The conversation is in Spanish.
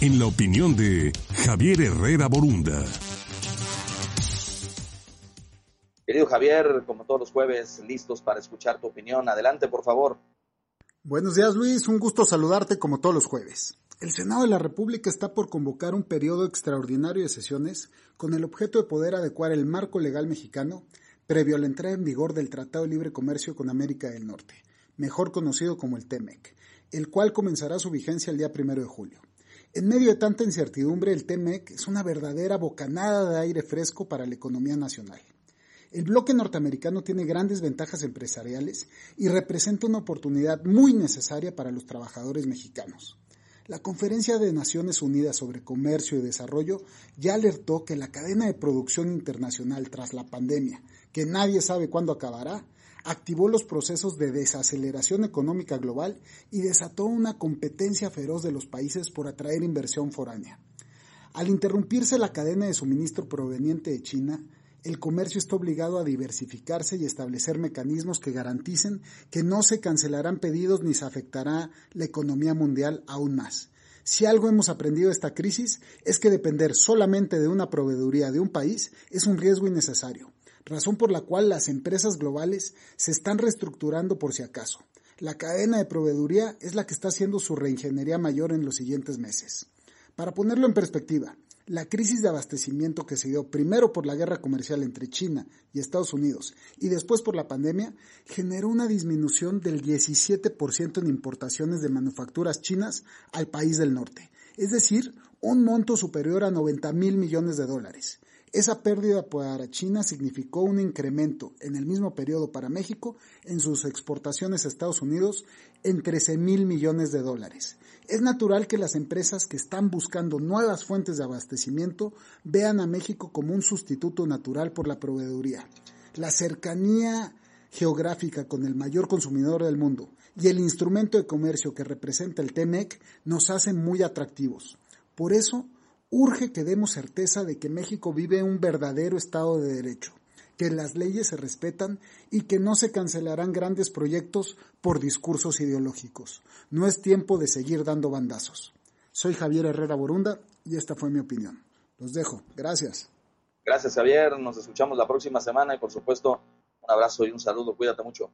en la opinión de Javier Herrera Borunda. Querido Javier, como todos los jueves, listos para escuchar tu opinión. Adelante, por favor. Buenos días, Luis. Un gusto saludarte como todos los jueves. El Senado de la República está por convocar un periodo extraordinario de sesiones con el objeto de poder adecuar el marco legal mexicano previo a la entrada en vigor del Tratado de Libre Comercio con América del Norte, mejor conocido como el TEMEC, el cual comenzará su vigencia el día primero de julio. En medio de tanta incertidumbre, el TEMEC es una verdadera bocanada de aire fresco para la economía nacional. El bloque norteamericano tiene grandes ventajas empresariales y representa una oportunidad muy necesaria para los trabajadores mexicanos. La Conferencia de Naciones Unidas sobre Comercio y Desarrollo ya alertó que la cadena de producción internacional tras la pandemia, que nadie sabe cuándo acabará, activó los procesos de desaceleración económica global y desató una competencia feroz de los países por atraer inversión foránea. Al interrumpirse la cadena de suministro proveniente de China, el comercio está obligado a diversificarse y establecer mecanismos que garanticen que no se cancelarán pedidos ni se afectará la economía mundial aún más. Si algo hemos aprendido de esta crisis es que depender solamente de una proveeduría de un país es un riesgo innecesario razón por la cual las empresas globales se están reestructurando por si acaso. La cadena de proveeduría es la que está haciendo su reingeniería mayor en los siguientes meses. Para ponerlo en perspectiva, la crisis de abastecimiento que se dio primero por la guerra comercial entre China y Estados Unidos y después por la pandemia generó una disminución del 17% en importaciones de manufacturas chinas al país del norte, es decir, un monto superior a 90 mil millones de dólares. Esa pérdida para China significó un incremento en el mismo periodo para México en sus exportaciones a Estados Unidos en 13 mil millones de dólares. Es natural que las empresas que están buscando nuevas fuentes de abastecimiento vean a México como un sustituto natural por la proveeduría. La cercanía geográfica con el mayor consumidor del mundo y el instrumento de comercio que representa el TEMEC nos hacen muy atractivos. Por eso, urge que demos certeza de que México vive un verdadero Estado de Derecho, que las leyes se respetan y que no se cancelarán grandes proyectos por discursos ideológicos. No es tiempo de seguir dando bandazos. Soy Javier Herrera Borunda y esta fue mi opinión. Los dejo. Gracias. Gracias Javier. Nos escuchamos la próxima semana y por supuesto un abrazo y un saludo. Cuídate mucho.